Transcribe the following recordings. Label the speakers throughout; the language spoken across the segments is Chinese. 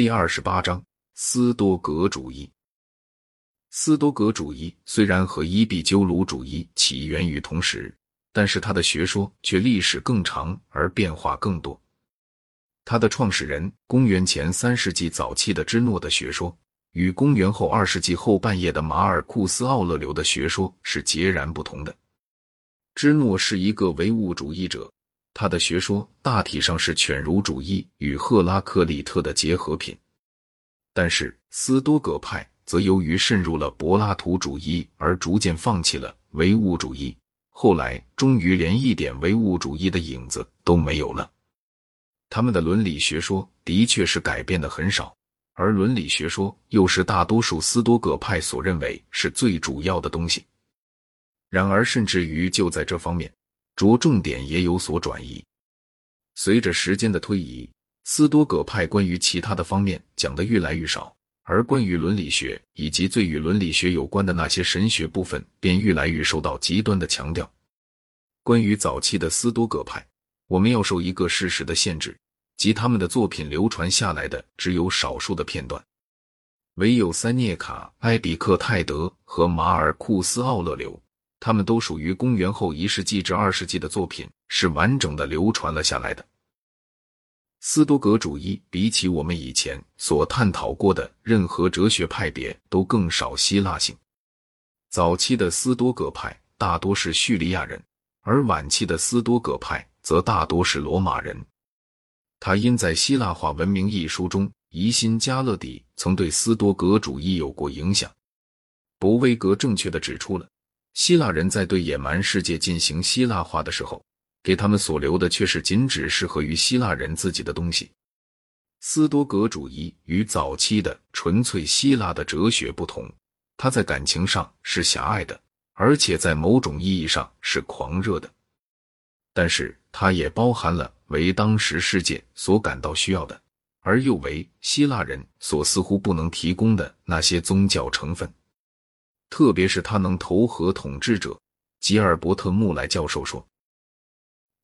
Speaker 1: 第二十八章斯多格主义。斯多格主义虽然和伊壁鸠鲁主义起源于同时，但是他的学说却历史更长而变化更多。他的创始人，公元前三世纪早期的芝诺的学说，与公元后二世纪后半叶的马尔库斯·奥勒留的学说是截然不同的。芝诺是一个唯物主义者，他的学说大体上是犬儒主义与赫拉克利特的结合品。但是斯多葛派则由于渗入了柏拉图主义而逐渐放弃了唯物主义，后来终于连一点唯物主义的影子都没有了。他们的伦理学说的确是改变的很少，而伦理学说又是大多数斯多葛派所认为是最主要的东西。然而，甚至于就在这方面，着重点也有所转移。随着时间的推移，斯多葛派关于其他的方面讲的越来越少，而关于伦理学以及最与伦理学有关的那些神学部分，便越来越受到极端的强调。关于早期的斯多葛派，我们要受一个事实的限制，即他们的作品流传下来的只有少数的片段，唯有塞涅卡、埃比克泰德和马尔库斯·奥勒留。他们都属于公元后一世纪至二世纪的作品，是完整的流传了下来的。斯多葛主义比起我们以前所探讨过的任何哲学派别都更少希腊性。早期的斯多葛派大多是叙利亚人，而晚期的斯多葛派则大多是罗马人。他因在《希腊化文明》一书中，疑心加勒底曾对斯多葛主义有过影响。博威格正确的指出了。希腊人在对野蛮世界进行希腊化的时候，给他们所留的却是仅只适合于希腊人自己的东西。斯多葛主义与早期的纯粹希腊的哲学不同，它在感情上是狭隘的，而且在某种意义上是狂热的。但是，它也包含了为当时世界所感到需要的，而又为希腊人所似乎不能提供的那些宗教成分。特别是他能投合统治者吉尔伯特·穆莱教授说：“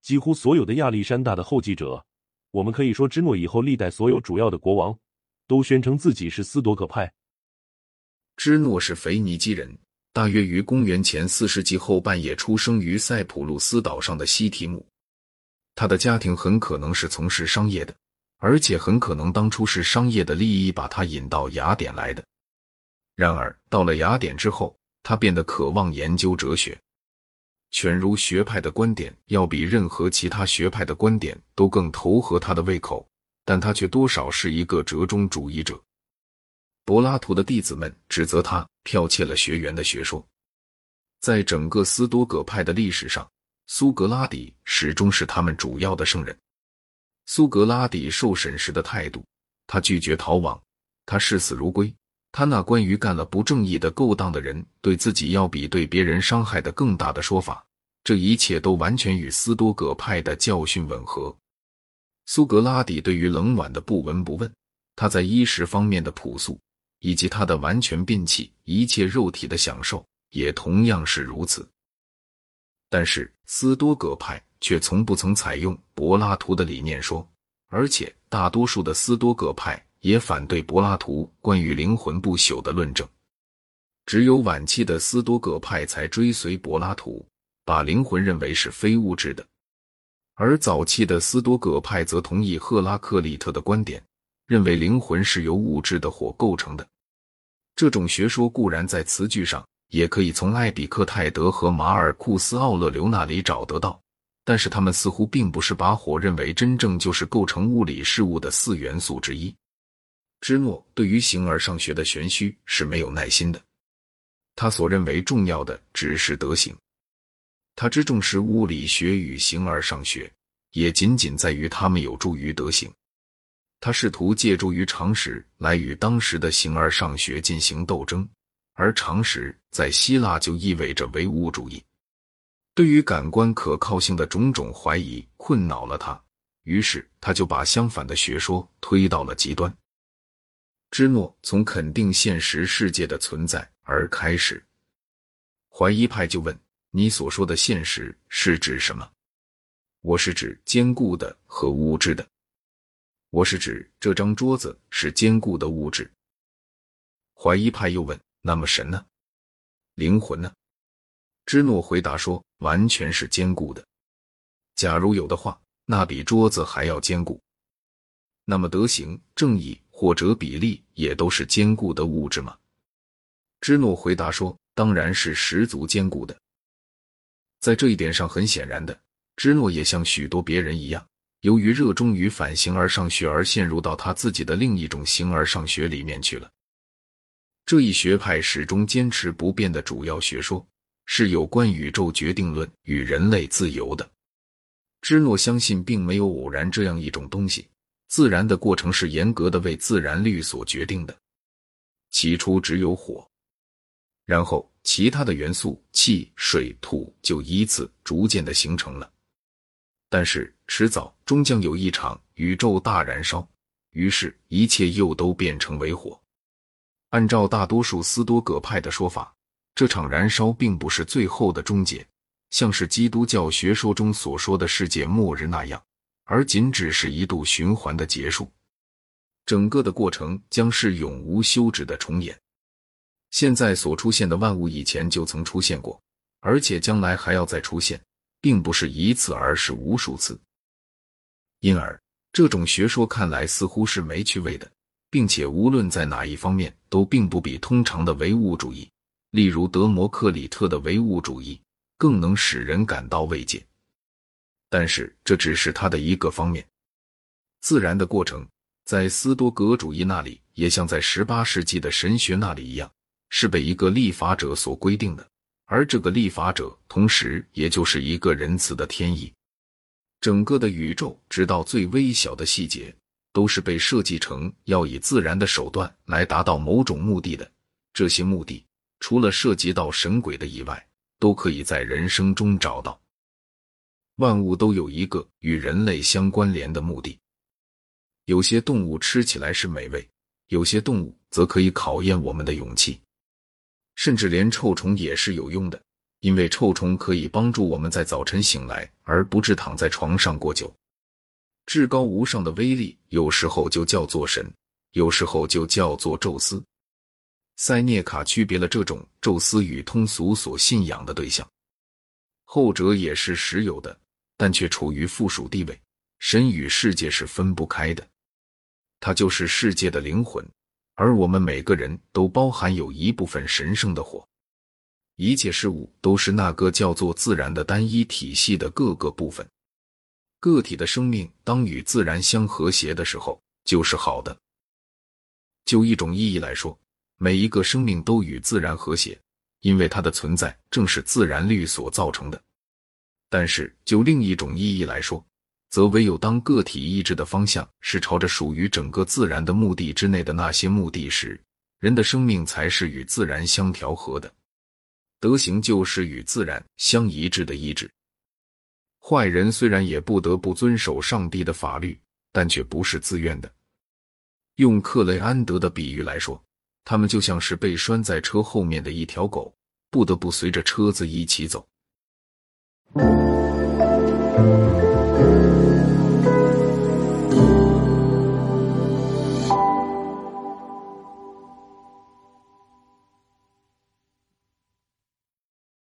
Speaker 2: 几乎所有的亚历山大的后继者，我们可以说，芝诺以后历代所有主要的国王，都宣称自己是斯多葛派。
Speaker 1: 芝诺是腓尼基人，大约于公元前四世纪后半叶出生于塞浦路斯岛上的西提姆。他的家庭很可能是从事商业的，而且很可能当初是商业的利益把他引到雅典来的。”然而，到了雅典之后，他变得渴望研究哲学。犬儒学派的观点要比任何其他学派的观点都更投合他的胃口，但他却多少是一个折中主义者。柏拉图的弟子们指责他剽窃了学员的学说。在整个斯多葛派的历史上，苏格拉底始终是他们主要的圣人。苏格拉底受审时的态度，他拒绝逃亡，他视死如归。他那关于干了不正义的勾当的人对自己要比对别人伤害的更大的说法，这一切都完全与斯多葛派的教训吻合。苏格拉底对于冷暖的不闻不问，他在衣食方面的朴素，以及他的完全摒弃一切肉体的享受，也同样是如此。但是斯多葛派却从不曾采用柏拉图的理念说，而且大多数的斯多葛派。也反对柏拉图关于灵魂不朽的论证，只有晚期的斯多葛派才追随柏拉图，把灵魂认为是非物质的；而早期的斯多葛派则同意赫拉克利特的观点，认为灵魂是由物质的火构成的。这种学说固然在词句上也可以从艾比克泰德和马尔库斯·奥勒留那里找得到，但是他们似乎并不是把火认为真正就是构成物理事物的四元素之一。芝诺对于形而上学的玄虚是没有耐心的，他所认为重要的只是德行。他之重视物理学与形而上学，也仅仅在于他们有助于德行。他试图借助于常识来与当时的形而上学进行斗争，而常识在希腊就意味着唯物主义。对于感官可靠性的种种怀疑困扰了他，于是他就把相反的学说推到了极端。芝诺从肯定现实世界的存在而开始，怀疑派就问：“你所说的现实是指什么？”我是指坚固的和物质的。我是指这张桌子是坚固的物质。怀疑派又问：“那么神呢？灵魂呢？”芝诺回答说：“完全是坚固的。假如有的话，那比桌子还要坚固。那么德行、正义或者比例也都是坚固的物质吗？”芝诺回答说：“当然是十足坚固的。在这一点上，很显然的，芝诺也像许多别人一样，由于热衷于反形而上学而陷入到他自己的另一种形而上学里面去了。这一学派始终坚持不变的主要学说是有关宇宙决定论与人类自由的。芝诺相信，并没有偶然这样一种东西，自然的过程是严格的为自然律所决定的。起初只有火。”然后，其他的元素气、水、土就依次逐渐的形成了。但是，迟早终将有一场宇宙大燃烧，于是，一切又都变成为火。按照大多数斯多葛派的说法，这场燃烧并不是最后的终结，像是基督教学说中所说的世界末日那样，而仅只是一度循环的结束。整个的过程将是永无休止的重演。现在所出现的万物以前就曾出现过，而且将来还要再出现，并不是一次，而是无数次。因而，这种学说看来似乎是没趣味的，并且无论在哪一方面都并不比通常的唯物主义，例如德摩克里特的唯物主义，更能使人感到慰藉。但是，这只是它的一个方面。自然的过程，在斯多葛主义那里，也像在十八世纪的神学那里一样。是被一个立法者所规定的，而这个立法者同时也就是一个仁慈的天意。整个的宇宙，直到最微小的细节，都是被设计成要以自然的手段来达到某种目的的。这些目的，除了涉及到神鬼的以外，都可以在人生中找到。万物都有一个与人类相关联的目的。有些动物吃起来是美味，有些动物则可以考验我们的勇气。甚至连臭虫也是有用的，因为臭虫可以帮助我们在早晨醒来而不致躺在床上过久。至高无上的威力，有时候就叫做神，有时候就叫做宙斯。塞涅卡区别了这种宙斯与通俗所信仰的对象，后者也是实有的，但却处于附属地位。神与世界是分不开的，它就是世界的灵魂。而我们每个人都包含有一部分神圣的火，一切事物都是那个叫做自然的单一体系的各个部分。个体的生命当与自然相和谐的时候，就是好的。就一种意义来说，每一个生命都与自然和谐，因为它的存在正是自然律所造成的。但是就另一种意义来说，则唯有当个体意志的方向是朝着属于整个自然的目的之内的那些目的时，人的生命才是与自然相调和的。德行就是与自然相一致的意志。坏人虽然也不得不遵守上帝的法律，但却不是自愿的。用克雷安德的比喻来说，他们就像是被拴在车后面的一条狗，不得不随着车子一起走。Thank you.